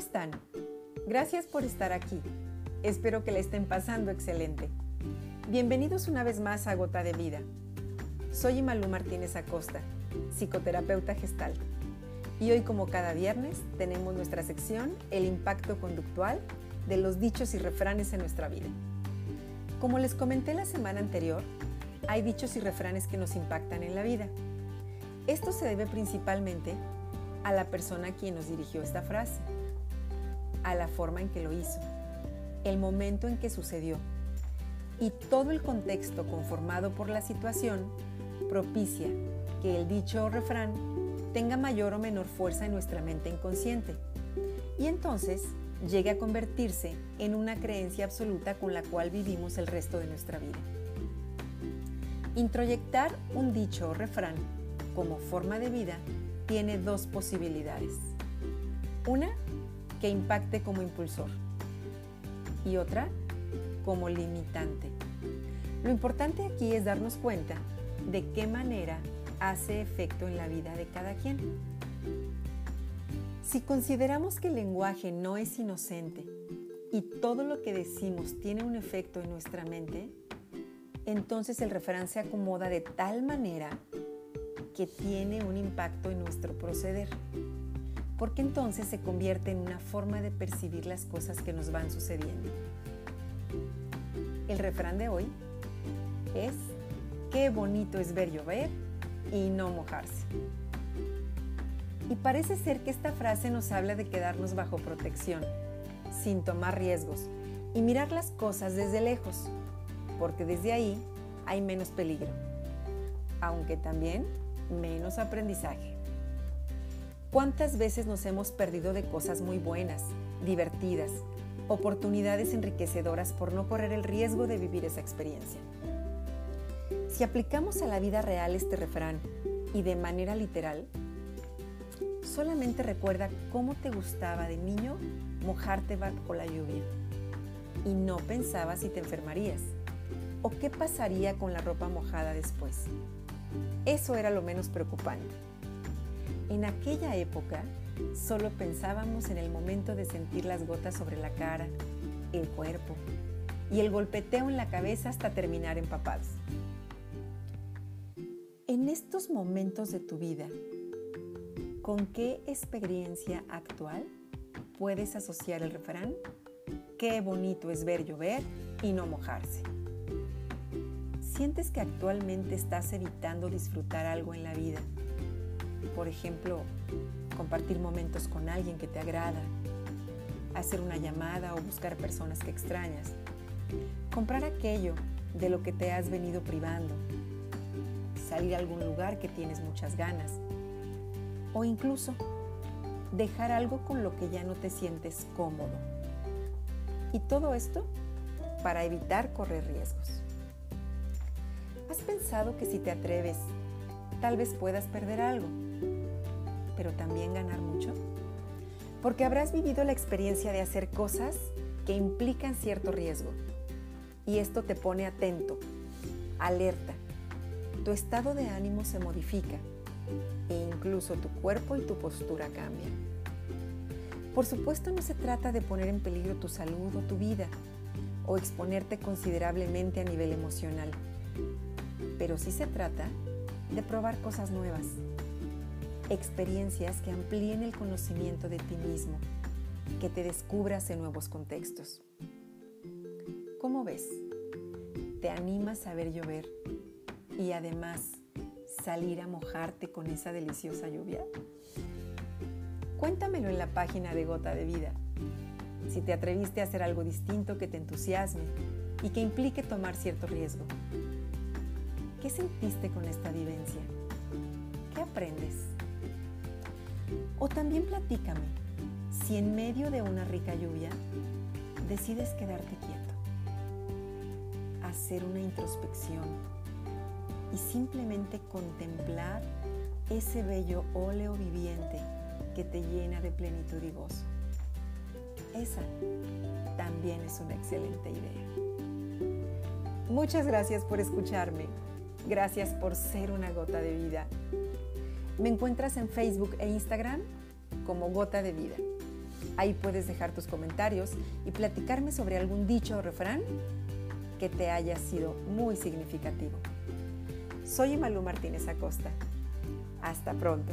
están? Gracias por estar aquí. Espero que le estén pasando excelente. Bienvenidos una vez más a Gota de Vida. Soy Imalú Martínez Acosta, psicoterapeuta gestal. Y hoy, como cada viernes, tenemos nuestra sección El impacto conductual de los dichos y refranes en nuestra vida. Como les comenté la semana anterior, hay dichos y refranes que nos impactan en la vida. Esto se debe principalmente a la persona a quien nos dirigió esta frase, a la forma en que lo hizo, el momento en que sucedió y todo el contexto conformado por la situación propicia que el dicho o refrán tenga mayor o menor fuerza en nuestra mente inconsciente y entonces llegue a convertirse en una creencia absoluta con la cual vivimos el resto de nuestra vida. Introyectar un dicho o refrán como forma de vida tiene dos posibilidades. Una, que impacte como impulsor y otra, como limitante. Lo importante aquí es darnos cuenta de qué manera hace efecto en la vida de cada quien. Si consideramos que el lenguaje no es inocente y todo lo que decimos tiene un efecto en nuestra mente, entonces el refrán se acomoda de tal manera que tiene un impacto en nuestro proceder, porque entonces se convierte en una forma de percibir las cosas que nos van sucediendo. El refrán de hoy es, qué bonito es ver llover y no mojarse. Y parece ser que esta frase nos habla de quedarnos bajo protección, sin tomar riesgos y mirar las cosas desde lejos, porque desde ahí hay menos peligro, aunque también menos aprendizaje. ¿Cuántas veces nos hemos perdido de cosas muy buenas, divertidas, oportunidades enriquecedoras por no correr el riesgo de vivir esa experiencia? Si aplicamos a la vida real este refrán y de manera literal, solamente recuerda cómo te gustaba de niño mojarte bajo la lluvia y no pensabas si te enfermarías o qué pasaría con la ropa mojada después. Eso era lo menos preocupante. En aquella época solo pensábamos en el momento de sentir las gotas sobre la cara, el cuerpo y el golpeteo en la cabeza hasta terminar empapados. En estos momentos de tu vida, ¿con qué experiencia actual puedes asociar el refrán? Qué bonito es ver llover y no mojarse. ¿Sientes que actualmente estás evitando disfrutar algo en la vida? Por ejemplo, compartir momentos con alguien que te agrada, hacer una llamada o buscar personas que extrañas, comprar aquello de lo que te has venido privando, salir a algún lugar que tienes muchas ganas o incluso dejar algo con lo que ya no te sientes cómodo. Y todo esto para evitar correr riesgos. ¿Has pensado que si te atreves, tal vez puedas perder algo, pero también ganar mucho? Porque habrás vivido la experiencia de hacer cosas que implican cierto riesgo. Y esto te pone atento, alerta. Tu estado de ánimo se modifica e incluso tu cuerpo y tu postura cambian. Por supuesto no se trata de poner en peligro tu salud o tu vida o exponerte considerablemente a nivel emocional pero sí se trata de probar cosas nuevas, experiencias que amplíen el conocimiento de ti mismo, que te descubras en nuevos contextos. ¿Cómo ves? ¿Te animas a ver llover y además salir a mojarte con esa deliciosa lluvia? Cuéntamelo en la página de Gota de Vida. Si te atreviste a hacer algo distinto que te entusiasme y que implique tomar cierto riesgo. ¿Qué sentiste con esta vivencia? ¿Qué aprendes? O también platícame si en medio de una rica lluvia decides quedarte quieto, hacer una introspección y simplemente contemplar ese bello óleo viviente que te llena de plenitud y gozo. Esa también es una excelente idea. Muchas gracias por escucharme. Gracias por ser una gota de vida. Me encuentras en Facebook e Instagram como Gota de Vida. Ahí puedes dejar tus comentarios y platicarme sobre algún dicho o refrán que te haya sido muy significativo. Soy Emalu Martínez Acosta. Hasta pronto.